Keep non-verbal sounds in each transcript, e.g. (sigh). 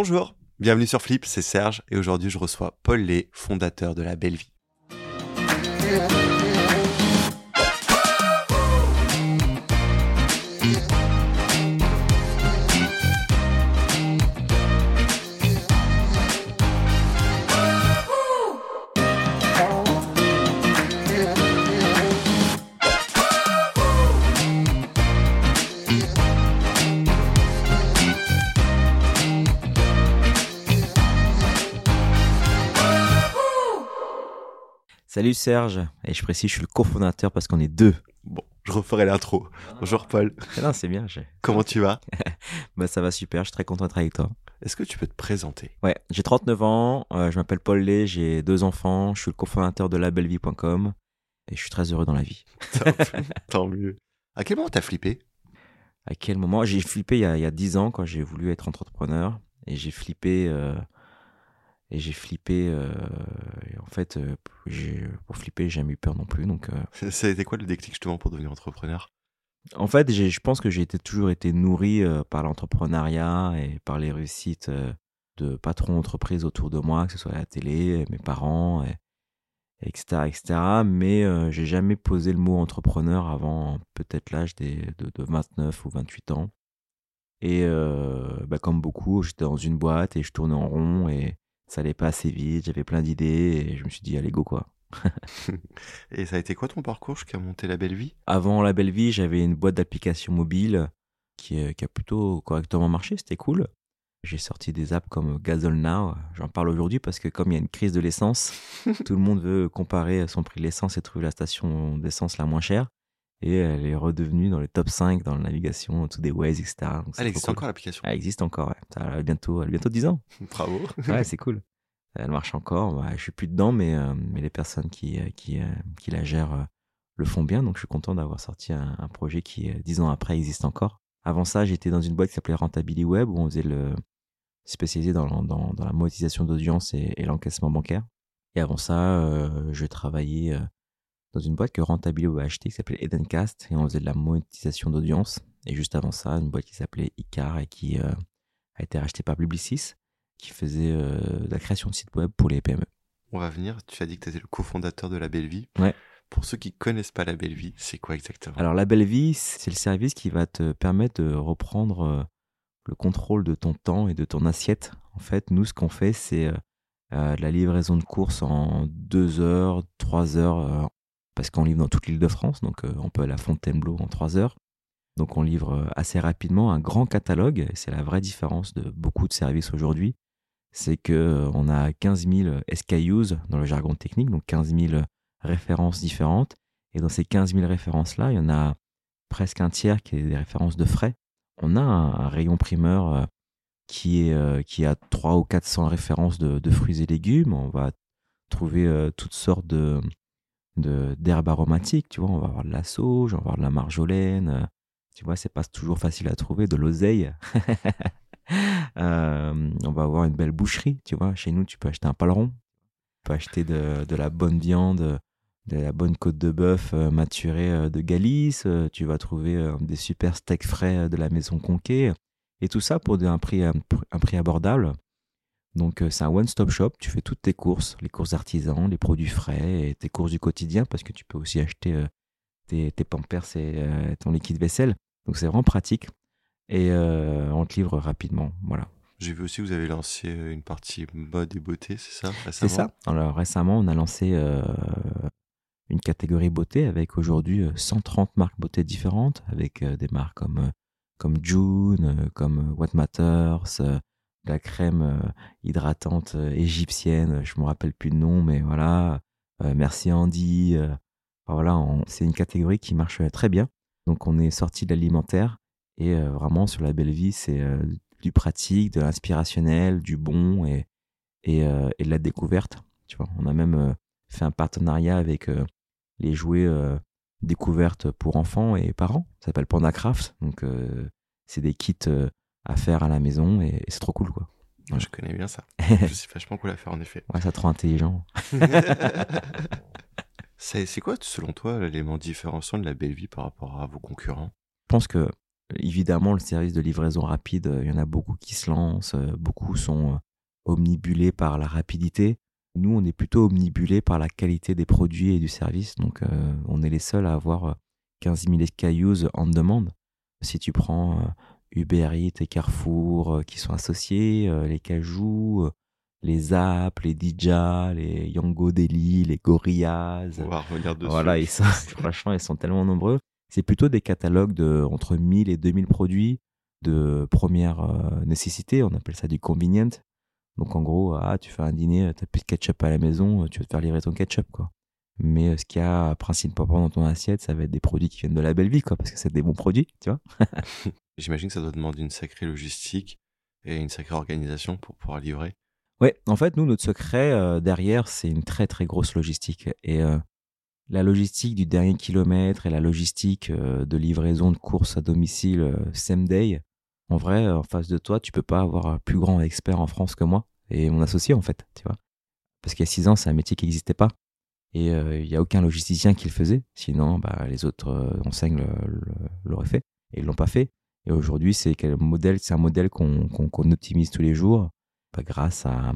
Bonjour, bienvenue sur Flip, c'est Serge et aujourd'hui je reçois Paul Lé, fondateur de La Belle Vie. Salut Serge, et je précise, je suis le cofondateur parce qu'on est deux. Bon, je referai l'intro. Bonjour Paul, Ah Non, c'est bien. comment tu vas? (laughs) Bah, ça va super, je suis très content d'être avec toi. Est-ce que tu peux te présenter? Ouais, j'ai 39 ans, euh, je m'appelle Paul Lay, j'ai deux enfants, je suis le cofondateur de labellevie.com et je suis très heureux dans la vie. (laughs) Tant mieux. À quel moment t'as flippé? À quel moment? J'ai flippé il y, a, il y a 10 ans quand j'ai voulu être entrepreneur et j'ai flippé. euh, et j'ai flippé. euh, et en fait, euh, pour flipper, j'ai jamais eu peur non plus. Donc, euh, Ça a été quoi le déclic justement pour devenir entrepreneur? En fait, je pense que j'ai été- toujours été nourri par l'entrepreneuriat et par les réussites de patrons d'entreprises autour de moi, que ce soit à la télé, mes parents, et, etc., etc. Mais j'ai jamais posé le mot entrepreneur avant peut-être l'âge de, de 29 ou 28 ans. Et bah, comme beaucoup, j'étais dans une boîte et je tournais en rond et ça allait pas assez vite. J'avais plein d'idées et je me suis dit allez go quoi. (laughs) Et ça a été quoi ton parcours jusqu'à monter La Belle Vie? Avant la belle vie, j'avais une boîte d'applications mobiles qui, euh, qui a plutôt correctement marché, c'était cool. J'ai sorti des apps comme Gazol Now, j'en parle aujourd'hui parce que comme il y a une crise de l'essence, (laughs) tout le monde veut comparer son prix de l'essence et trouver la station d'essence la moins chère. Et elle est redevenue dans les top 5 dans la navigation, tout des Waze, etc. Donc, Elle existe cool. encore l'application? Elle existe encore, ouais. Ça a bientôt, elle a bientôt 10 ans. (laughs) Bravo. Ouais, c'est cool. Elle marche encore. Bah, je suis plus dedans, mais, euh, mais les personnes qui, euh, qui, euh, qui la gèrent le font bien. Donc, je suis content d'avoir sorti un, un projet qui, dix ans après, existe encore. Avant ça, j'étais dans une boîte qui s'appelait Rentability Web, où on faisait le spécialisé dans, la- dans, dans la monétisation d'audience et, et l'encaissement bancaire. Et avant ça, euh, je travaillais dans une boîte que Rentability Web a acheté qui s'appelait Edencast, et on faisait de la monétisation d'audience. Et juste avant ça, une boîte qui s'appelait Icar et qui euh, a été rachetée par Publicis qui faisait euh, de la création de sites web pour les PME. On va venir, tu as dit que tu étais le cofondateur de La Belle Vie. Ouais. Pour ceux qui connaissent pas La Belle Vie, c'est quoi exactement? Alors la belle vie, c'est le service qui va te permettre de reprendre euh, le contrôle de ton temps et de ton assiette. En fait, nous, ce qu'on fait, c'est euh, de la livraison de courses en deux heures, trois heures, parce qu'on livre dans toute l'île de France, donc euh, on peut aller à Fontainebleau en trois heures. Donc on livre euh, assez rapidement un grand catalogue, et c'est la vraie différence de beaucoup de services aujourd'hui, c'est que euh, a 15 000 SKUs dans le jargon technique, donc 15 000 références différentes, et dans ces 15 000 références-là, il y en a presque un tiers qui est des références de frais. On a un, rayon primeur qui, est, qui a 300 ou 400 références de, fruits et légumes. On va trouver toutes sortes de- d'herbes aromatiques, tu vois, on va avoir de la sauge, on va avoir de la marjolaine, euh, tu vois, c'est pas toujours facile à trouver, de l'oseille. (laughs) Euh, on va avoir une belle boucherie, tu vois, chez nous tu peux acheter un paleron, tu peux acheter de, la bonne viande, de la bonne côte de bœuf euh, maturée de Galice, tu vas trouver des super steaks frais de la maison Conquet, et tout ça pour prix, un, pr- un prix abordable. Donc euh, c'est un one-stop shop, tu fais toutes tes courses, les courses artisans, les produits frais et tes courses du quotidien, parce que tu peux aussi acheter euh, tes, tes pampers et euh, ton liquide vaisselle. Donc c'est vraiment pratique, et euh, on te livre rapidement, voilà. J'ai vu aussi que vous avez lancé une partie mode et beauté, c'est ça C'est ça. Alors récemment, on a lancé une catégorie beauté avec aujourd'hui euh, 130 marques beauté différentes, avec des marques comme, comme June, comme What Matters, la crème euh, hydratante euh, égyptienne, je me rappelle plus le nom, mais voilà. Euh, merci Andy. voilà, c'est une catégorie qui marche très bien. Donc on est sorti de l'alimentaire et vraiment sur la belle vie, c'est du pratique, de l'inspirationnel, du bon et, et, et de la découverte. Tu vois, on a même fait un partenariat avec les jouets découvertes pour enfants et parents. Ça s'appelle Pandacraft. Donc, c'est des kits à faire à la maison et, et c'est trop cool, quoi. Je connais bien ça. (laughs) C'est vachement cool à faire en effet. Ouais, ça te rend intelligent. (laughs) c'est c'est quoi, selon toi, l'élément différenciant de la belle vie par rapport à vos concurrents? Je pense que évidemment, le service de livraison rapide, il y en a beaucoup qui se lancent, beaucoup sont omnibulés par la rapidité. Nous, on est plutôt omnibulés par la qualité des produits et du service. Donc, on est les seuls à avoir 15 000 SKUs en demande. Si tu prends Uber Eats et Carrefour qui sont associés, les Cajou, les App, les Dija, les Yango Deli, les Gorillaz. On va revenir dessus. Voilà, ils sont, (laughs) franchement, ils sont tellement nombreux. C'est plutôt des catalogues de entre 1000 et 2000 produits de première euh, nécessité. On appelle ça du convenient. Donc en gros, ah, tu fais un dîner, tu n'as plus de ketchup à la maison, tu vas te faire livrer ton ketchup, quoi. Mais euh, ce qu'il y a principalement dans ton assiette, ça va être des produits qui viennent de la belle vie, quoi, parce que c'est des bons produits, tu vois. (laughs) J'imagine que ça doit demander une sacrée logistique et une sacrée organisation pour pouvoir livrer. Ouais, en fait, nous, notre secret euh, derrière, c'est une très très grosse logistique. Et euh, la logistique du dernier kilomètre et la logistique euh, de livraison de courses à domicile same day, en vrai, en face de toi, tu peux pas avoir un plus grand expert en France que moi et mon associé, en fait, tu vois. Parce qu'il y a six ans, c'est un métier qui n'existait pas. Et il n'y a aucun logisticien qui le faisait. Sinon, bah, les autres enseignes l'auraient fait. Et ils l'ont pas fait. Et aujourd'hui, c'est un modèle, qu'on optimise tous les jours grâce à,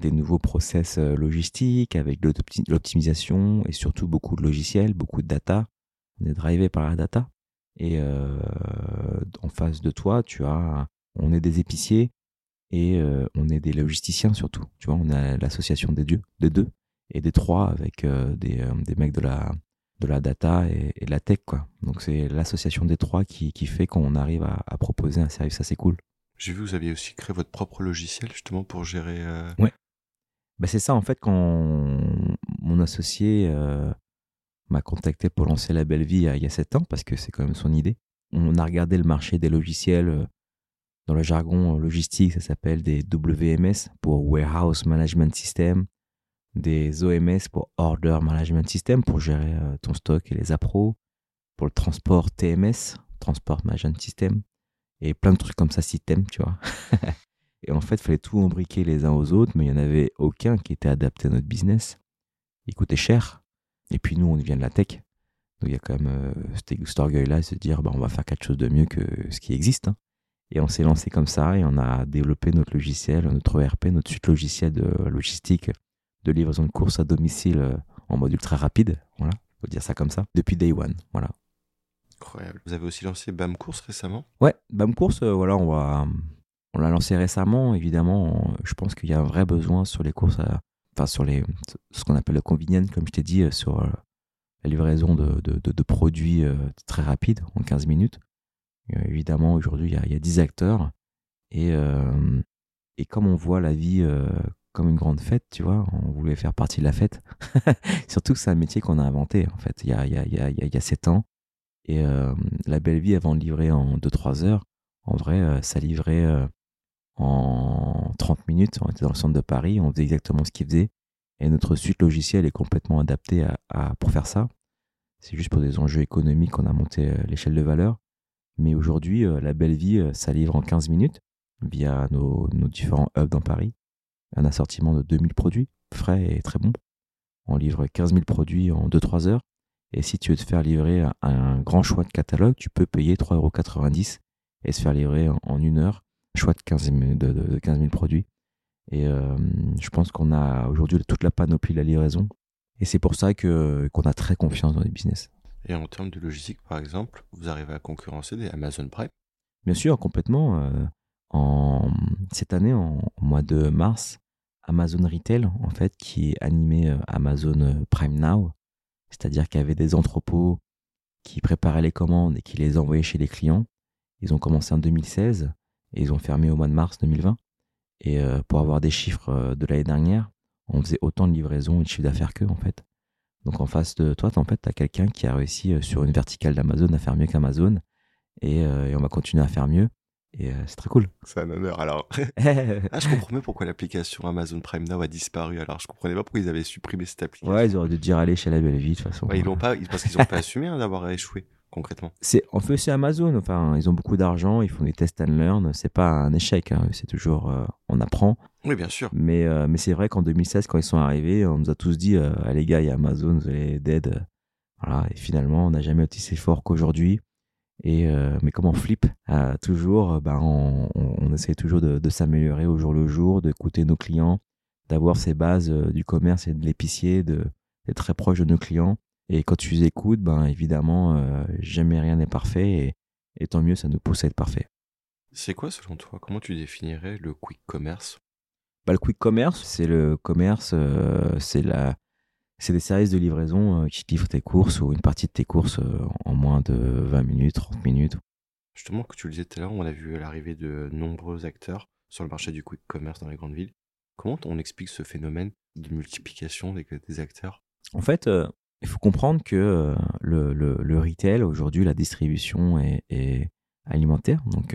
des nouveaux process euh, logistiques, avec l'optimisation et surtout beaucoup de logiciels, beaucoup de data. On est drivé par la data. Et euh, en face de toi, tu as, on est des épiciers et euh, on est des logisticiens surtout. Tu vois, on a l'association des deux et des trois avec des, mecs de la, de la data et, de la tech, quoi. Donc c'est l'association des trois qui, fait qu'on arrive à, à, proposer un service assez cool. J'ai vu que vous aviez aussi créé votre propre logiciel justement pour gérer. Euh... Ouais. Bah c'est ça en fait quand mon associé euh, m'a contacté pour lancer la belle vie il y a 7 ans parce que c'est quand même son idée. On a regardé le marché des logiciels euh, dans le jargon logistique, ça s'appelle des WMS pour Warehouse Management System, des OMS pour Order Management System pour gérer euh, ton stock et les appros, pour le transport TMS, Transport Management System, et plein de trucs comme ça t'aimes, tu vois. (laughs) et en fait, il fallait tout embriquer les uns aux autres, mais il n'y en avait aucun qui était adapté à notre business. Il coûtait cher. Et puis nous, on vient de la tech. Donc il y a quand même euh, cet, orgueil-là se dire, bah, on va faire quelque chose de mieux que ce qui existe. Hein. Et on s'est lancé comme ça et on a développé notre logiciel, notre ERP, notre suite logicielle de logistique, de livraison de courses à domicile euh, en module très rapide. Voilà, faut dire ça comme ça. Depuis day one. Voilà. Incroyable. Vous avez aussi lancé BAM Course récemment? Ouais, BAM Course, euh, voilà, on va. On l'a lancé récemment, évidemment. Je pense qu'il y a un vrai besoin sur les courses, enfin sur les, ce qu'on appelle le convenient, comme je t'ai dit, euh, sur la livraison de, de, de, produits très rapides, en 15 minutes. évidemment, aujourd'hui, il, y, a 10 acteurs. Et, et comme on voit la vie comme une grande fête, tu vois, on voulait faire partie de la fête. (laughs) Surtout que c'est un métier qu'on a inventé, en fait, il y a, il y a, y a 7 ans. Et euh, la belle vie, avant de livrer en 2-3 heures, en vrai, euh, ça livrait euh, en 30 minutes. On était dans le centre de Paris, on faisait exactement ce qu'il faisait. Et notre suite logicielle est complètement adaptée à, pour faire ça. C'est juste pour des enjeux économiques qu'on a monté l'échelle de valeur. Mais aujourd'hui, la belle vie, ça livre en 15 minutes via nos, différents hubs dans Paris. Un assortiment de 2000 produits, frais et très bons. On livre 15 000 produits en 2-3 heures. Et si tu veux te faire livrer un, grand choix de catalogue, tu peux payer 3,90€ et se faire livrer en, une heure, choix de 15 000, de, 15 produits. Et euh, je pense qu'on a aujourd'hui toute la panoplie de la livraison. Et c'est pour ça que qu'on a très confiance dans les business. Et en termes de logistique, par exemple, vous arrivez à concurrencer des Amazon Prime? Bien sûr, complètement. Euh, cette année, en, mois de mars, Amazon Retail, en fait, qui est animé euh, Amazon Prime Now, c'est-à-dire qu'il y avait des entrepôts qui préparaient les commandes et qui les envoyaient chez les clients. Ils ont commencé en 2016 et ils ont fermé au mois de mars 2020. Et euh, pour avoir des chiffres euh, de l'année dernière, on faisait autant de livraisons et de chiffre d'affaires qu'eux en fait. Donc en face de toi, en fait, tu as quelqu'un qui a réussi euh, sur une verticale d'Amazon à faire mieux qu'Amazon et, et, on va continuer à faire mieux. Et euh, c'est très cool. C'est un honneur. Alors, (laughs) ah, je comprends pourquoi l'application Amazon Prime Now a disparu. Alors, je comprenais pas pourquoi ils avaient supprimé cette application. Ouais, ils auraient dû dire aller chez la belle vie de toute façon. ils l'ont pas, parce qu'ils n'ont pas assumé hein, d'avoir échoué concrètement. C'est en fait c'est Amazon. Enfin, ils ont beaucoup d'argent, ils font des tests and learn. C'est pas un échec. Hein. C'est toujours euh, on apprend. Oui, bien sûr. Mais euh, mais c'est vrai qu'en 2016, quand ils sont arrivés, on nous a tous dit ah, les gars, il y a Amazon, vous allez dead. Voilà. Et finalement, on n'a jamais été si fort qu'aujourd'hui. Et, mais comme on flippe, toujours, ben, on, on, essaie toujours de, de s'améliorer au jour le jour, d'écouter nos clients, d'avoir ces bases du commerce et de l'épicier, d'être très proche de nos clients. Et quand tu les écoutes, ben, évidemment, jamais rien n'est parfait. Et, et tant mieux, ça nous pousse à être parfait. C'est quoi selon toi Comment tu définirais le quick commerce? Bah, Le quick commerce, c'est le commerce, euh, c'est la, c'est des services de livraison euh, qui livrent tes courses ou une partie de tes courses euh, en moins de 20 minutes, 30 minutes. Justement, que tu le disais tout à l'heure, on a vu l'arrivée de nombreux acteurs sur le marché du quick commerce dans les grandes villes. Comment on explique ce phénomène de multiplication des, des acteurs? En fait, il faut comprendre que le, le, le, retail, aujourd'hui, la distribution est, est alimentaire. Donc,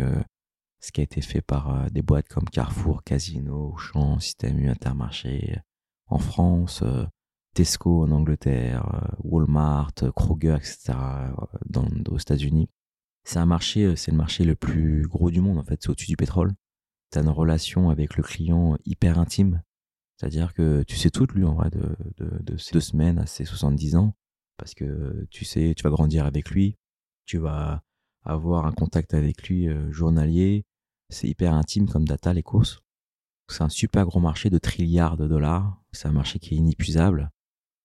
ce qui a été fait par euh, des boîtes comme Carrefour, Casino, Auchan, Système U, Intermarché en France, euh, Tesco en Angleterre, euh, Walmart, Kroger, etc. Dans, aux États-Unis. C'est un marché, c'est le marché le plus gros du monde en fait, c'est au-dessus du pétrole. Tu as une relation avec le client hyper intime, c'est-à-dire que tu sais tout de lui en vrai de, de, de ses deux semaines à ses 70 ans, parce que tu sais, tu vas grandir avec lui, tu vas avoir un contact avec lui journalier, c'est hyper intime comme data, les courses. C'est un super gros marché de trilliards de dollars. C'est un marché qui est inépuisable.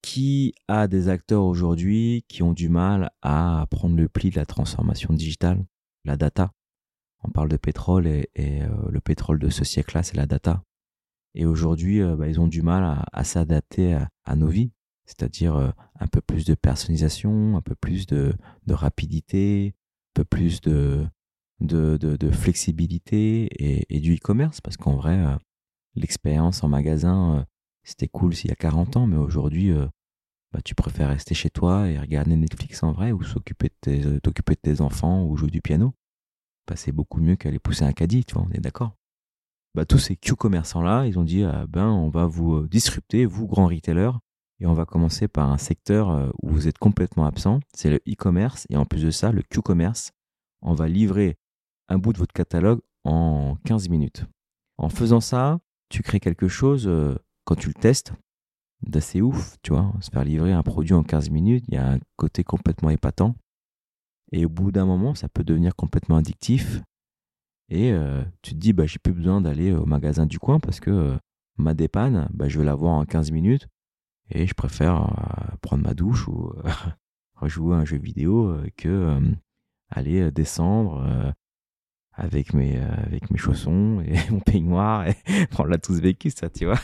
Qui a des acteurs aujourd'hui qui ont du mal à prendre le pli de la transformation digitale, la data. On parle de pétrole et, euh, le pétrole de ce siècle-là, c'est la data. Et aujourd'hui, euh, bah, ils ont du mal à, s'adapter à, nos vies, c'est-à-dire euh, un peu plus de personnalisation, un peu plus de rapidité, un peu plus de, flexibilité et, du e-commerce. Parce qu'en vrai, l'expérience en magasin, c'était cool s'il y a 40 ans, mais aujourd'hui, bah, tu préfères rester chez toi et regarder Netflix en vrai ou s'occuper de t'occuper de tes enfants ou jouer du piano? Bah, c'est beaucoup mieux qu'aller pousser un caddie, tu vois, on est d'accord. Bah, tous ces Q-commerçants-là, ils ont dit, ah, ben, on va vous disrupter, vous, grands retailers, et on va commencer par un secteur où vous êtes complètement absent, c'est le e-commerce, et en plus de ça, le Q-commerce, on va livrer un bout de votre catalogue en 15 minutes. En faisant ça, tu crées quelque chose, euh, quand tu le testes, d'assez ouf, tu vois. Se faire livrer un produit en 15 minutes, il y a un côté complètement épatant. Et au bout d'un moment, ça peut devenir complètement addictif. Et euh, tu te dis, bah, j'ai plus besoin d'aller au magasin du coin parce que euh, ma dépanne, bah, je vais l'avoir en 15 minutes. Et je préfère prendre ma douche ou (laughs) rejouer un jeu vidéo que aller descendre, avec mes, euh, avec mes chaussons et (laughs) mon peignoir. Et (laughs) on l'a tous vécu, ça, tu vois.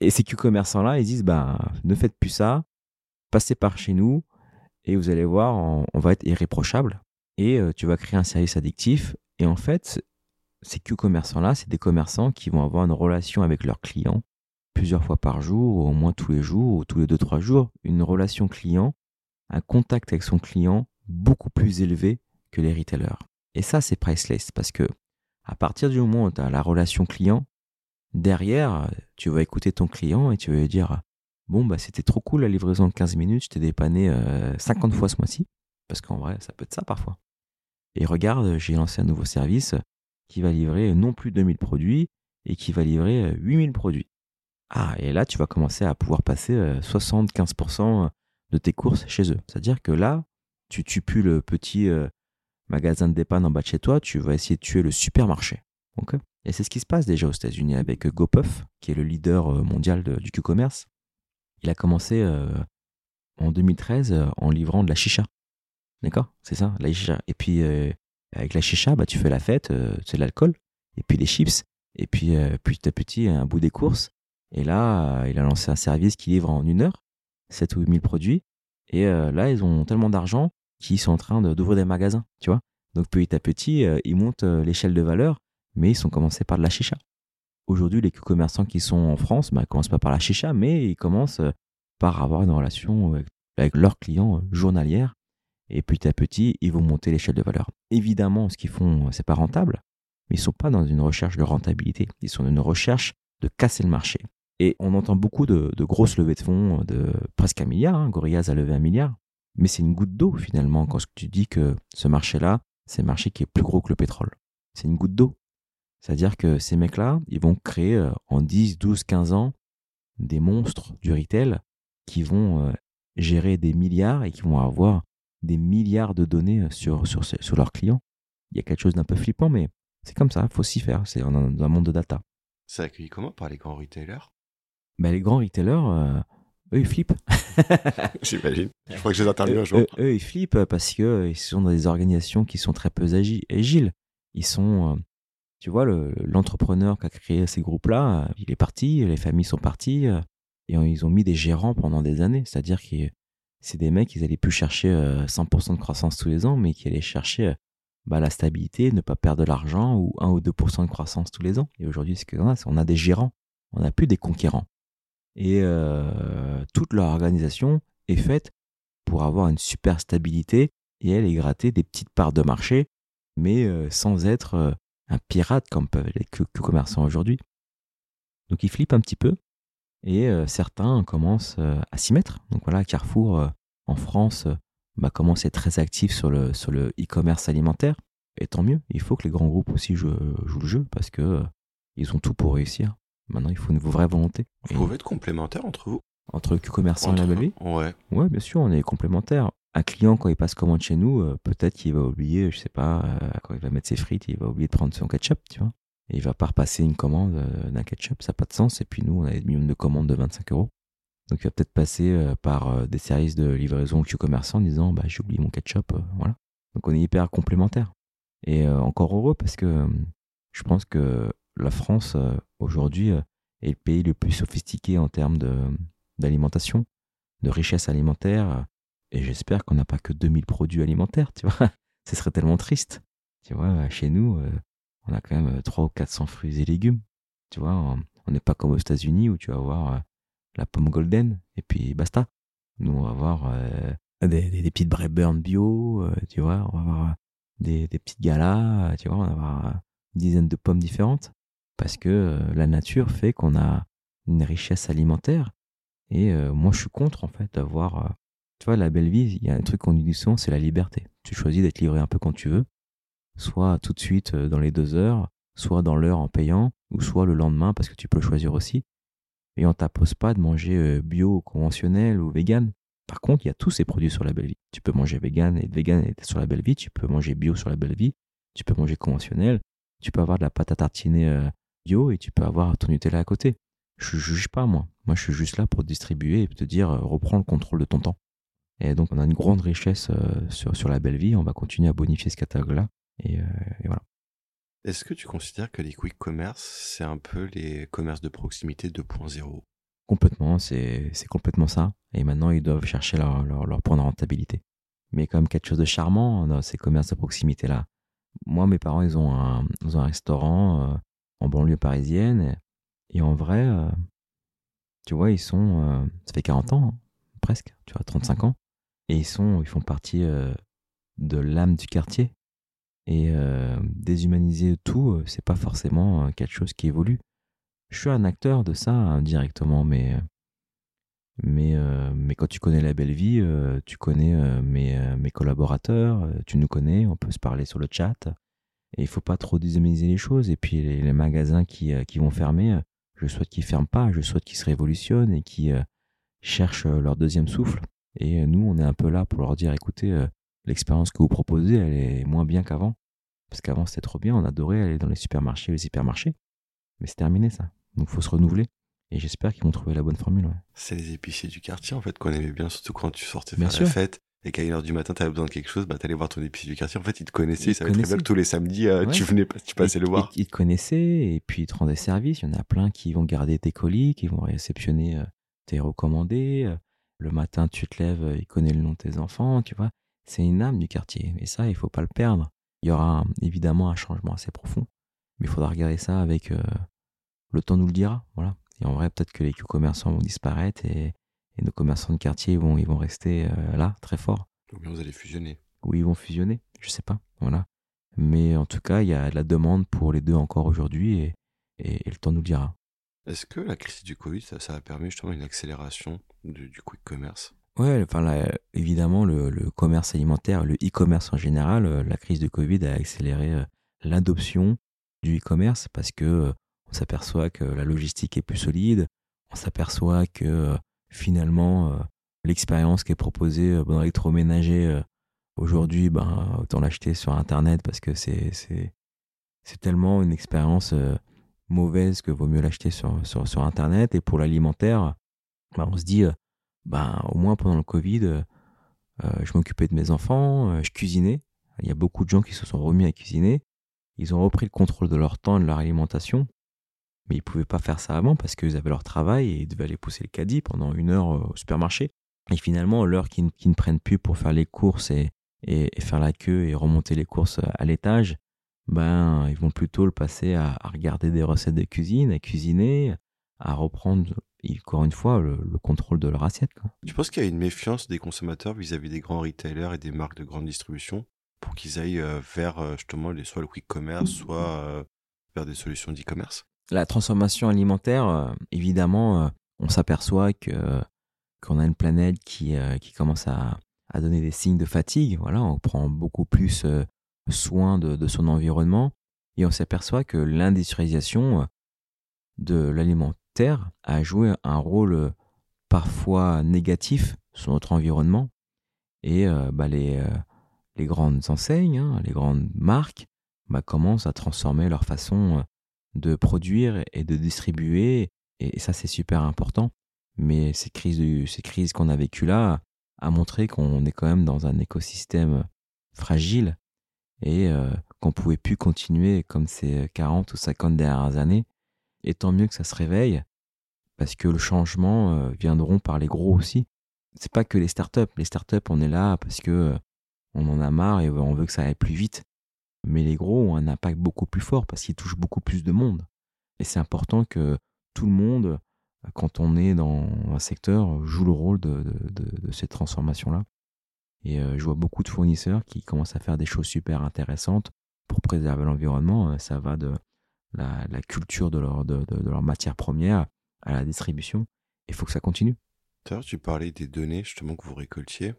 Et ces Q-commerçants-là, ils disent, bah, ne faites plus ça, passez par chez nous et vous allez voir, on, va être irréprochable et euh, tu vas créer un service addictif. Et en fait, ces Q-commerçants-là, c'est des commerçants qui vont avoir une relation avec leurs clients plusieurs fois par jour, ou au moins tous les jours, ou tous les deux, trois jours, une relation client, un contact avec son client beaucoup plus élevé que les retailers. Et ça, c'est priceless parce que à partir du moment où tu as la relation client, derrière, tu vas écouter ton client et tu vas lui dire Bon, bah, c'était trop cool la livraison de 15 minutes, je t'ai dépanné 50 euh, fois ce mois-ci. Parce qu'en vrai, ça peut être ça parfois. Et regarde, j'ai lancé un nouveau service qui va livrer non plus 2000 produits et qui va livrer 8000 produits. Ah, et là, tu vas commencer à pouvoir passer 75% de tes courses chez eux. C'est-à-dire que là, tu tues plus le petit euh, magasin de dépanne en bas de chez toi, tu vas essayer de tuer le supermarché. Et c'est ce qui se passe déjà aux États-Unis avec GoPuff, qui est le leader euh, mondial du Q-commerce. Il a commencé euh, en 2013 euh, en livrant de la chicha. D'accord? C'est ça, la chicha. Et puis, avec la chicha, bah, tu fais la fête, c'est de l'alcool, et puis des chips, et puis petit à petit, un bout des courses. Et là, il a lancé un service qui livre en une heure, 7 ou 8 000 produits. Et là, ils ont tellement d'argent qui sont en train d'ouvrir des magasins, tu vois? Donc petit à petit, euh, ils montent euh, l'échelle de valeur, mais ils sont commencés par de la chicha. Aujourd'hui, les commerçants qui sont en France, bah, commencent pas par la chicha, mais ils commencent euh, par avoir une relation avec, leurs clients journalières. Et petit à petit, ils vont monter l'échelle de valeur. Évidemment, ce qu'ils font, c'est pas rentable, mais ils sont pas dans une recherche de rentabilité. Ils sont dans une recherche de casser le marché. Et on entend beaucoup de, grosses levées de fonds, de presque un milliard. Hein. Gorillaz a levé un milliard mais c'est une goutte d'eau finalement quand tu dis que ce marché-là, c'est un marché qui est plus gros que le pétrole. C'est une goutte d'eau. C'est-à-dire que ces mecs-là, ils vont créer euh, en 10, 12, 15 ans des monstres du retail qui vont euh, gérer des milliards et qui vont avoir des milliards de données sur, sur, sur leurs clients. Il y a quelque chose d'un peu flippant, mais c'est comme ça, il faut s'y faire. C'est dans un monde de data. C'est accueilli comment par les grands retailers? Bah, Les grands retailers, euh, eux, ils flippent. (laughs) J'imagine. Je crois que je les interviews un jour. Eux, ils flippent parce qu'ils euh, sont dans des organisations qui sont très peu agiles. Ils sont. Euh, tu vois, l'entrepreneur qui a créé ces groupes-là, il est parti, les familles sont parties, et ils ont mis des gérants pendant des années. C'est-à-dire que c'est des mecs, ils allaient plus chercher 100% de croissance tous les ans, mais qui allaient chercher bah, la stabilité, ne pas perdre de l'argent ou 1 ou 2% de croissance tous les ans. Et aujourd'hui, ce qu'on a, c'est on a des gérants, on n'a plus des conquérants. Et euh, toute leur organisation est faite pour avoir une super stabilité et elle est gratter des petites parts de marché, mais euh, sans être euh, un pirate comme peuvent les commerçants aujourd'hui. Donc ils flippent un petit peu et certains commencent à s'y mettre. Donc voilà, Carrefour en France bah, commence à être très actif sur le sur le e-commerce alimentaire. Et tant mieux, il faut que les grands groupes aussi jouent, le jeu parce que euh, ils ont tout pour réussir. Maintenant, il faut une vraie volonté. Vous pouvez être complémentaires entre vous Entre le commerçant et la Ouais. Ouais, bien sûr, on est complémentaires. Un client, quand il passe commande chez nous, euh, peut-être qu'il va oublier, je sais pas, euh, quand il va mettre ses frites, il va oublier de prendre son ketchup, tu vois. Et il va pas repasser une commande d'un ketchup, ça n'a pas de sens. Et puis nous, on a des millions de commandes de 25 euros. Donc il va peut-être passer euh, par euh, des services de livraison Q-commerçant en disant bah, j'ai oublié mon ketchup, euh, voilà. Donc on est hyper complémentaires. Et encore heureux parce que je pense que la France aujourd'hui est le pays le plus sophistiqué en termes d'alimentation, de, richesse alimentaire. Et j'espère qu'on n'a pas que 2000 produits alimentaires, tu vois. (laughs) Ce serait tellement triste. Tu vois, chez nous, on a quand même 300 ou 400 fruits et légumes. Tu vois, on n'est pas comme aux États-Unis où tu vas avoir la pomme golden, et puis basta. Nous, on va avoir euh, des, des, petites bio, euh, tu vois, on va avoir des, des petites galas, tu vois, on va avoir une dizaine de pommes différentes, parce que euh, la nature fait qu'on a une richesse alimentaire. Et moi, je suis contre, en fait, d'avoir... tu vois, la belle vie, il y a un truc qu'on dit souvent, c'est la liberté. Tu choisis d'être livré un peu quand tu veux, soit tout de suite dans les deux heures, soit dans l'heure en payant, ou soit le lendemain parce que tu peux choisir aussi et on t'impose pas de manger euh, bio, conventionnel ou vegan. Par contre, il y a tous ces produits sur la belle vie. Tu peux manger vegan et vegan et sur la belle vie, tu peux manger bio sur la belle vie, tu peux manger conventionnel, tu peux avoir de la pâte à tartiner euh, bio et tu peux avoir ton Nutella à côté. Je juge pas, moi. Moi, je suis juste là pour distribuer et te dire, euh, reprends le contrôle de ton temps. Et donc, on a une grande richesse sur, sur la belle vie. On va continuer à bonifier ce catalogue-là. et, voilà. Est-ce que tu considères que les quick commerce, c'est un peu les commerces de proximité 2.0 Complètement, c'est complètement ça. Et maintenant, ils doivent chercher leur, leur, point de rentabilité. Mais quand même quelque chose de charmant dans ces commerces de proximité-là. Moi, mes parents, ils ont un, un restaurant euh, en banlieue parisienne. Et, en vrai, euh, tu vois, ils sont... Euh, ça fait 40 ans, hein, presque, tu vois, 35 ans. Et ils, sont, ils font partie de l'âme du quartier. Et euh, déshumaniser tout, euh, c'est pas forcément euh, quelque chose qui évolue. Je suis un acteur de ça indirectement, mais, mais, mais quand tu connais la belle vie, tu connais mes, mes collaborateurs, tu nous connais, on peut se parler sur le chat. Et il faut pas trop déshumaniser les choses. Et puis les, magasins qui, qui vont fermer, je souhaite qu'ils ferment pas, je souhaite qu'ils se révolutionnent et qu'ils cherchent leur deuxième souffle. Et nous, on est un peu là pour leur dire, écoutez, l'expérience que vous proposez, elle est moins bien qu'avant. Parce qu'avant, c'était trop bien, on adorait aller dans les supermarchés, les hypermarchés. Mais c'est terminé, ça. Donc, il faut se renouveler. Et j'espère qu'ils vont trouver la bonne formule. Ouais. C'est les épiciers du quartier, en fait, qu'on aimait bien, surtout quand tu sortais faire la fête. Et qu'à 1h du matin, tu avais besoin de quelque chose, bah, t'allais voir ton épicier du quartier. En fait, il te connaissait, il savait très bien que tous les samedis, euh, tu venais, tu passais le voir. Il, te connaissait, et puis il te rendait service. Il y en a plein qui vont garder tes colis, qui vont réceptionner euh, tes recommandés. Euh, le matin, tu te lèves, il connaît le nom de tes enfants, tu vois c'est une âme du quartier. Et ça, il faut pas le perdre. Il y aura évidemment un changement assez profond. Mais il faudra regarder ça avec euh, le temps nous le dira. Voilà. Et en vrai, peut-être que les commerçants vont disparaître et, nos commerçants de quartier vont, ils vont rester euh, là, très forts. Ou bien vous allez fusionner. Oui, ils vont fusionner. Je sais pas. Voilà. Mais en tout cas, il y a de la demande pour les deux encore aujourd'hui et, et, le temps nous le dira. Est-ce que la crise du Covid, ça, a permis justement une accélération du, du quick commerce? Ouais, enfin, évidemment, le, commerce alimentaire, le e-commerce en général, euh, la crise de Covid a accéléré euh, l'adoption du e-commerce parce que euh, on s'aperçoit que la logistique est plus solide, on s'aperçoit que finalement l'expérience qui est proposée dans l'électroménager Aujourd'hui, ben, autant l'acheter sur Internet parce que c'est, c'est, tellement une expérience mauvaise que vaut mieux l'acheter sur, sur, Internet. Et pour l'alimentaire, ben, on se dit, ben, au moins pendant le Covid, euh, je m'occupais de mes enfants, je cuisinais. Il y a beaucoup de gens qui se sont remis à cuisiner. Ils ont repris le contrôle de leur temps et de leur alimentation. Mais ils ne pouvaient pas faire ça avant parce qu'ils avaient leur travail et ils devaient aller pousser le caddie pendant une heure au supermarché. Et finalement, l'heure qu'ils ne prennent plus pour faire les courses et, et, faire la queue et remonter les courses à l'étage, ben, ils vont plutôt le passer à, regarder des recettes de cuisine, à cuisiner, à reprendre, encore une fois, le, contrôle de leur assiette. Quoi. Tu penses qu'il y a une méfiance des consommateurs vis-à-vis des grands retailers et des marques de grande distribution pour qu'ils aillent euh, vers euh, justement les, soit le quick commerce, soit euh, vers des solutions d'e-commerce? La transformation alimentaire, évidemment, on s'aperçoit que qu'on a une planète qui, qui commence à, à donner des signes de fatigue. Voilà, on prend beaucoup plus soin de, son environnement et on s'aperçoit que l'industrialisation euh, de l'alimentaire a joué un rôle euh, parfois négatif sur notre environnement et bah, les, les, grandes enseignes, hein, les grandes marques bah, commencent à transformer leur façon de produire et de distribuer et, ça c'est super important. Mais ces crises, ces crises qu'on a vécues là, a montré qu'on est quand même dans un écosystème fragile et euh, qu'on pouvait plus continuer comme ces 40 ou 50 dernières années. Et tant mieux que ça se réveille, parce que le changement euh, viendront par les gros aussi. C'est pas que les startups. Les startups, on est là parce que euh, on en a marre et on veut que ça aille plus vite. Mais les gros ont un impact beaucoup plus fort parce qu'ils touchent beaucoup plus de monde. Et c'est important que tout le monde quand on est dans un secteur, joue le rôle de, cette transformation-là. Et euh, je vois beaucoup de fournisseurs qui commencent à faire des choses super intéressantes pour préserver l'environnement. Euh, ça va de la, culture de leur, de, leur matière première à la distribution. Il faut que ça continue. tu parlais des données justement que vous récoltiez.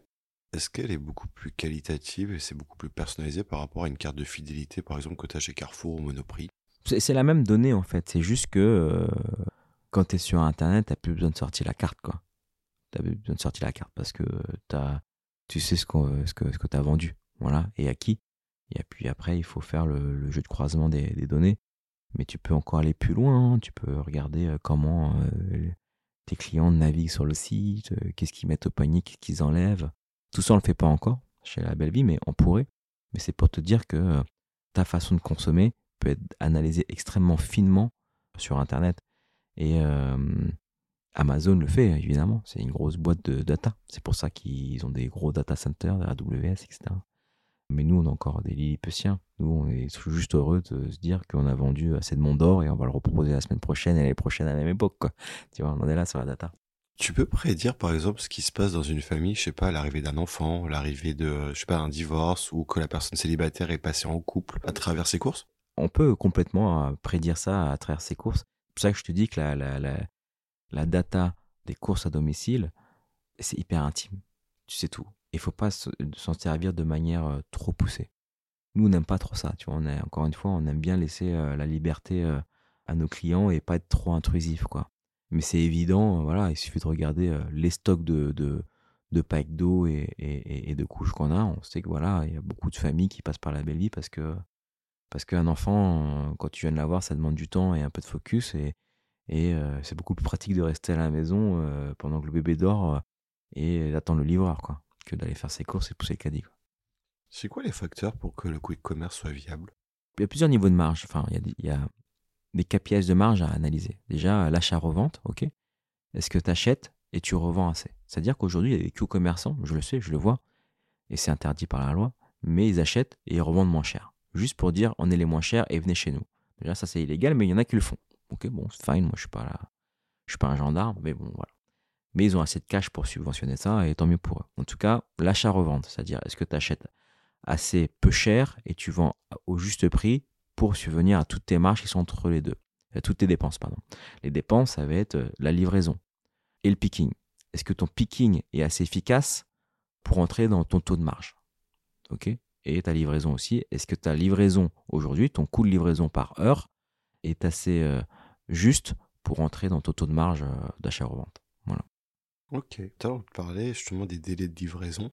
Est-ce qu'elle est beaucoup plus qualitative et c'est beaucoup plus personnalisé par rapport à une carte de fidélité, par exemple, que tu as chez Carrefour ou Monoprix? C'est la même donnée en fait. C'est juste que euh, quand tu es sur Internet, tu n'as plus besoin de sortir la carte. quoi. Tu plus besoin de sortir la carte parce que as, tu sais ce, ce que, ce que tu as vendu voilà, et à qui? Et puis après, il faut faire le, jeu de croisement des, données. Mais tu peux encore aller plus loin. Hein. Tu peux regarder euh, comment euh, tes clients naviguent sur le site, euh, qu'est-ce qu'ils mettent au panier, qu'est-ce qu'ils enlèvent. Tout ça, on ne le fait pas encore chez la belle vie, mais on pourrait. Mais c'est pour te dire que ta façon de consommer peut être analysée extrêmement finement sur Internet. Et Amazon le fait, évidemment. C'est une grosse boîte de data. C'est pour ça qu'ils ont des gros data centers, AWS, etc. Mais nous, on a encore des Lilliputiens. Nous, on est juste heureux de se dire qu'on a vendu assez de monde d'or et on va le reproposer la semaine prochaine et l'année prochaine à la même époque. Tu vois, on en est là sur la data. Tu peux prédire, par exemple, ce qui se passe dans une famille, je sais pas, l'arrivée d'un enfant, l'arrivée de, je sais pas, un divorce ou que la personne célibataire est passée en couple à travers ses courses? On peut complètement euh, prédire ça à travers ses courses pour ça que je te dis que la, la, la, la data des courses à domicile, c'est hyper intime. Tu sais tout. Il faut pas s'en servir de manière euh, trop poussée. Nous, on n'aime pas trop ça. Tu vois, encore une fois, on aime bien laisser euh, la liberté euh, à nos clients et pas être trop intrusif, quoi. Mais c'est évident, voilà, il suffit de regarder les stocks de, de, de packs d'eau et, et, et, de couches qu'on a. On sait que voilà, il y a beaucoup de familles qui passent par la belle vie parce que parce qu'un enfant, quand tu viens de l'avoir, ça demande du temps et un peu de focus. Et, et euh, c'est beaucoup plus pratique de rester à la maison euh, pendant que le bébé dort euh, et d'attendre le livreur, quoi, que d'aller faire ses courses et pousser le caddie. C'est quoi les facteurs pour que le quick commerce soit viable? Il y a plusieurs niveaux de marge. Enfin, il y a, des, il y a des KPIs de marge à analyser. Déjà, l'achat-revente, ok. Est-ce que tu achètes et tu revends assez? C'est-à-dire qu'aujourd'hui, il y a des q-commerçants, je le sais, je le vois, et c'est interdit par la loi, mais ils achètent et ils revendent moins cher juste pour dire on est les moins chers et venez chez nous. Déjà, ça c'est illégal, mais il y en a qui le font. Ok, bon, c'est fine, moi je suis pas là, je suis pas un gendarme, mais bon, voilà. Mais ils ont assez de cash pour subventionner ça et tant mieux pour eux. En tout cas, l'achat-revente, c'est-à-dire est-ce que tu achètes assez peu cher et tu vends au juste prix pour subvenir à toutes tes marges qui sont entre les deux, à toutes tes dépenses, pardon. Les dépenses, ça va être euh, la livraison et le picking. Est-ce que ton picking est assez efficace pour entrer dans ton taux de marge? Ok? Et ta livraison aussi. Est-ce que ta livraison aujourd'hui, ton coût de livraison par heure, est assez euh, juste pour entrer dans ton taux de marge euh, d'achat-revente Voilà. Ok. Tu as parlé justement des délais de livraison.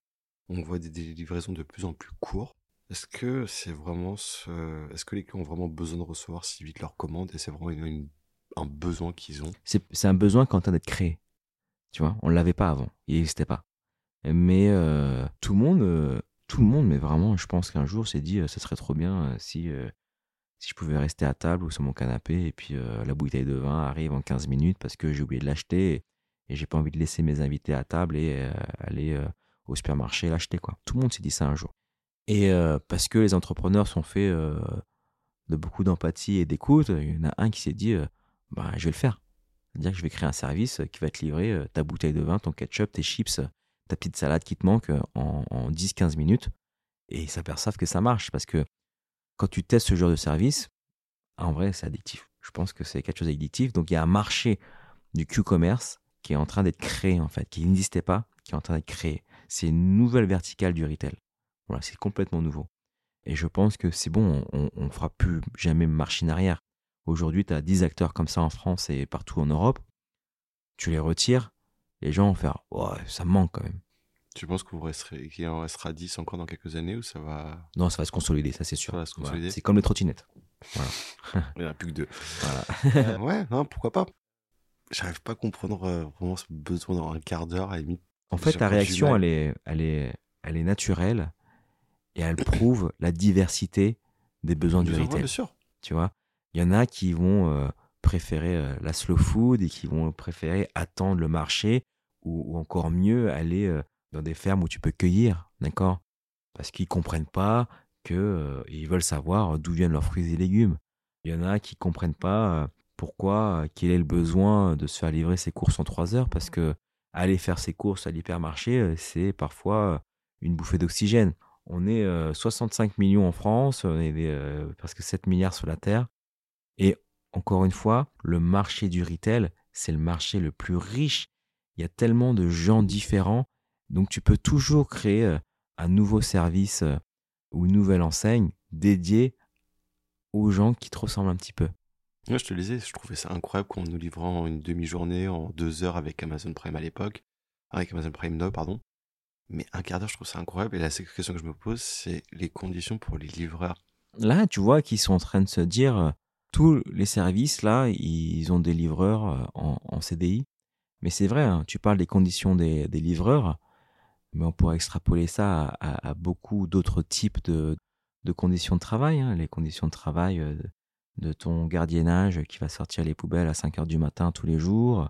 on voit des, des livraisons de plus en plus courtes. Est-ce que c'est vraiment ce... Est-ce que les clients ont vraiment besoin de recevoir si vite leurs commandes et c'est vraiment une- une- un besoin qu'ils ont? C'est un besoin qui est en train d'être créé. Tu vois, on ne l'avait pas avant, il n'existait pas. Mais euh, tout le monde, euh, tout le monde, mais vraiment, je pense qu'un jour s'est dit, euh, ce serait trop bien si, si je pouvais rester à table ou sur mon canapé et puis euh, la bouteille de vin arrive en 15 minutes parce que j'ai oublié de l'acheter et, j'ai pas envie de laisser mes invités à table et euh, aller euh, au supermarché l'acheter quoi. Tout le monde s'est dit ça un jour. Et parce que les entrepreneurs sont faits de beaucoup d'empathie et d'écoute, il y en a un qui s'est dit, bah, je vais le faire. C'est-à-dire que je vais créer un service qui va te livrer ta bouteille de vin, ton ketchup, tes chips, ta petite salade qui te manque en, en 10-15 minutes. Et ils s'aperçoivent que ça marche parce que quand tu testes ce genre de service, en vrai, c'est addictif. Je pense que c'est quelque chose d'addictif. Donc il y a un marché du Q-commerce qui est en train d'être créé, en fait, qui n'existait pas, qui est en train d'être créé. C'est une nouvelle verticale du retail. Voilà, c'est complètement nouveau. Et je pense que c'est bon, on ne fera plus jamais machine arrière. Aujourd'hui, tu as 10 acteurs comme ça en France et partout en Europe. Tu les retires, les gens vont faire Ouais, ça manque quand même. Tu penses vous resterez, qu'il en restera 10 encore dans quelques années ou ça va. Non, ça va se consolider, ça c'est sûr. Ça va se Voilà. C'est comme les trottinettes. (laughs) Il n'y en a plus que deux. Voilà. Euh, ouais, non, pourquoi pas. J'arrive pas à comprendre euh, vraiment ce besoin dans un quart d'heure à la limite. En fait, ta réaction, elle est, elle, est, elle est naturelle et elle prouve la diversité des besoins du retail. bien sûr. Tu vois, il y en a qui vont euh, préférer la slow food et qui vont préférer attendre le marché ou, ou encore mieux aller dans des fermes où tu peux cueillir, d'accord? Parce qu'ils comprennent pas que euh, veulent savoir d'où viennent leurs fruits et légumes. Il y en a qui comprennent pas euh, pourquoi, euh, quel est le besoin de se faire livrer ses courses en trois heures, parce que aller faire ses courses à l'hypermarché, c'est parfois une bouffée d'oxygène. On est euh, 65 millions en France, on est presque 7 milliards sur la Terre. Et encore une fois, le marché du retail, c'est le marché le plus riche. Il y a tellement de gens différents. Donc tu peux toujours créer euh, un nouveau service euh, ou une nouvelle enseigne dédiée aux gens qui te ressemblent un petit peu. Ouais, je te le disais, je trouvais ça incroyable qu'on nous livrait en une demi-journée, en deux heures avec Amazon Prime à l'époque, avec Amazon Prime Now, pardon. Mais un quart d'heure, je trouve ça incroyable. Et la seule question que je me pose, c'est les conditions pour les livreurs. Là, tu vois qu'ils sont en train de se dire, euh, tous les services, là, ils ont des livreurs en, en CDI. Mais c'est vrai, hein, tu parles des conditions des, des livreurs, mais on pourrait extrapoler ça à, à- à beaucoup d'autres types de, de conditions de travail. hein. Les conditions de travail euh, de ton gardiennage qui va sortir les poubelles à 5 heures du matin tous les jours,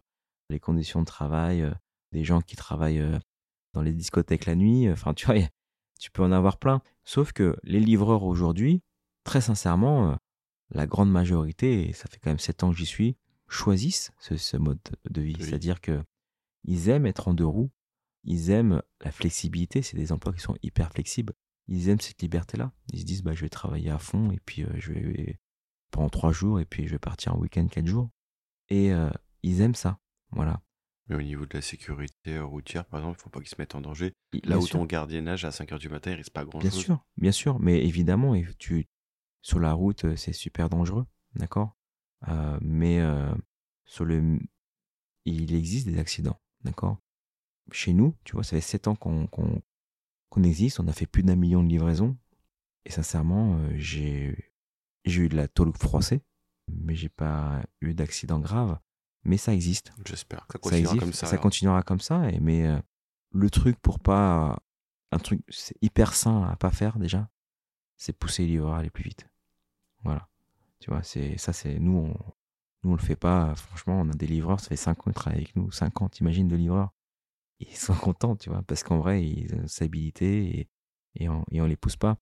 les conditions de travail euh, des gens qui travaillent euh, dans les discothèques la nuit. Enfin, tu vois, tu peux en avoir plein. Sauf que les livreurs aujourd'hui, très sincèrement, la grande majorité, et ça fait quand même 7 ans que j'y suis, choisissent ce, ce mode de vie. Oui. C'est-à-dire que ils aiment être en deux roues, ils aiment la flexibilité, c'est des emplois qui sont hyper flexibles. Ils aiment cette liberté-là. Ils se disent, bah, je vais travailler à fond et puis euh, je vais pendant trois jours et puis je vais partir en week-end quatre jours. Et euh, ils aiment ça. Voilà. Mais au niveau de la sécurité routière, par exemple, il faut pas qu'ils se mettent en danger. Bien Là où sûr. ton gardiennage à 5 heures du matin, il risque pas grand Bien sûr, bien sûr, mais évidemment, tu, sur la route, euh, c'est super dangereux, d'accord? Euh, Mais sur le, il existe des accidents, d'accord? Chez nous, tu vois, ça fait 7 ans qu'on existe, on a fait plus d'un million de livraisons, et sincèrement, euh, j'ai j'ai eu de la tôle froissée, mais j'ai pas eu d'accident grave, mais ça existe J'espère que ça ça continuera existe, comme ça. ça alors. continuera comme ça. Et, mais euh, le truc pour pas. Un truc, c'est hyper sain à pas faire déjà, c'est pousser les livreurs à aller plus vite. Voilà. Tu vois, c'est ça, c'est. Nous, on, nous, on le fait pas. Franchement, on a des livreurs, ça fait 5 ans qu'ils travaillent avec nous. 50, imagine de livreurs. Ils sont contents, tu vois, parce qu'en vrai, ils ont une stabilité et, et, on, et on les pousse pas.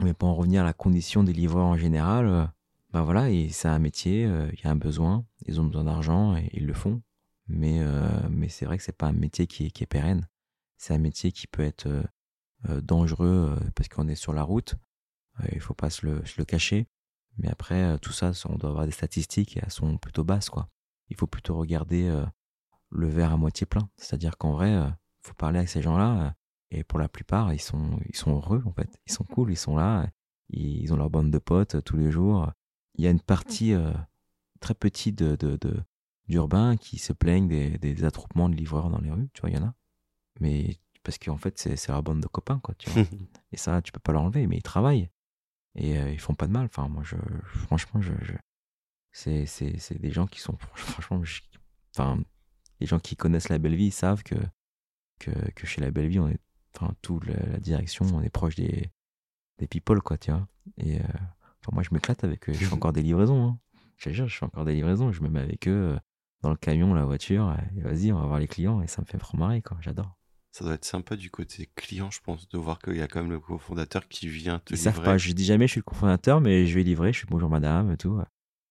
Mais pour en revenir à la condition des livreurs en général, ben voilà, c'est un métier, euh, il y a un besoin, ils ont besoin d'argent et ils le font. Mais, euh, mais c'est vrai que c'est pas un métier qui est, qui est pérenne. C'est un métier qui peut être dangereux parce qu'on est sur la route. Il faut pas se le, se le cacher. Mais après, tout ça, on doit avoir des statistiques et elles sont plutôt basses, quoi. Il faut plutôt regarder le verre à moitié plein. C'est-à-dire qu'en vrai, euh, faut parler avec ces gens-là. euh, et pour la plupart, ils sont, ils sont heureux, en fait. Ils sont cool, ils sont là. Ils, ils ont leur bande de potes euh, tous les jours. Il y a une partie euh, très petite de, de, de- d'urbains qui se plaignent des, des attroupements de livreurs dans les rues. Tu vois, il y en a. Mais parce qu'en fait, c'est c'est leur bande de copains, quoi, tu vois. (laughs) Et ça, tu peux pas l'enlever, mais ils travaillent. Et euh, ils font pas de mal. Enfin, moi, je, franchement, je, je- c'est, c'est, c'est des gens qui sont, franchement, je- enfin, les gens qui connaissent la belle vie savent que, que, que chez la belle vie, on est, enfin, toute la, direction, on est proche des, des people, quoi, tu vois. Et euh, enfin, moi, je m'éclate avec eux. Je fais (laughs) encore des livraisons. Hein. Je je fais encore des livraisons. Je me mets avec eux euh, dans le camion, la voiture. Et vas-y, on va voir les clients. Et ça me fait trop marrer, quoi. J'adore. Ça doit être sympa du côté client, je pense, de voir qu'il y a quand même le cofondateur qui vient te Ils livrer. savent pas. Je dis jamais, je suis le cofondateur, mais je vais livrer. Je suis bonjour madame et tout.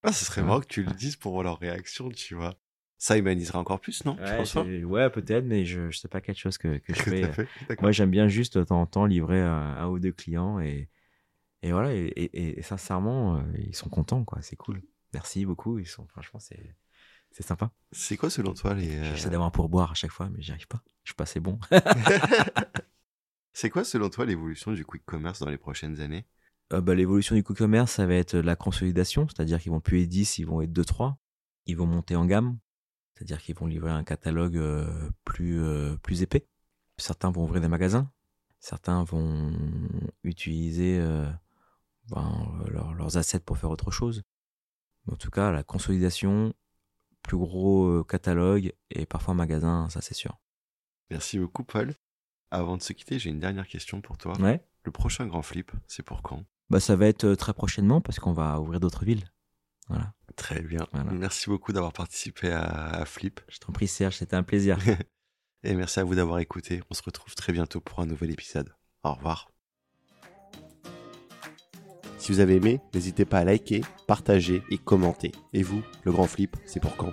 Ah, ce serait marrant que tu le dises pour voir leur réaction, tu vois. Ça humanisera encore plus, non Ouais, c'est- peut-être, mais je, je sais pas quelque chose que, que je (laughs) fais. D'accord. Moi, j'aime bien juste de temps en temps livrer un, un ou deux clients et, et voilà. Et, et- et sincèrement, euh, ils sont contents, quoi. C'est cool. Merci beaucoup. Ils sont, franchement, c'est, c'est sympa. C'est quoi selon toi les. euh, J'essaie d'avoir un pourboire à chaque fois, mais j'y arrive pas. Je suis pas assez bon. (laughs) (laughs) C'est quoi selon toi l'évolution du quick commerce dans les prochaines années? Euh, bah, l'évolution du e-commerce, ça va être la consolidation, c'est-à-dire qu'ils vont plus être 10, ils vont être 2-3. Ils vont monter en gamme, c'est-à-dire qu'ils vont livrer un catalogue euh, plus, euh, plus épais. Certains vont ouvrir des magasins, certains vont utiliser euh, ben, leurs- assets pour faire autre chose. En tout cas, la consolidation, plus gros catalogue et parfois magasin, ça c'est sûr. Merci beaucoup, Paul. Avant de se quitter, j'ai une dernière question pour toi. Ouais. Le prochain grand flip, c'est pour quand? Bah, ça va être très prochainement parce qu'on va ouvrir d'autres villes. Voilà. Très bien. Voilà. Merci beaucoup d'avoir participé à, à Flip. Je t'en prie, Serge, c'était un plaisir. (laughs) Et merci à vous d'avoir écouté. On se retrouve très bientôt pour un nouvel épisode. Au revoir. Si vous avez aimé, n'hésitez pas à liker, partager et commenter. Et vous, le grand flip, c'est pour quand?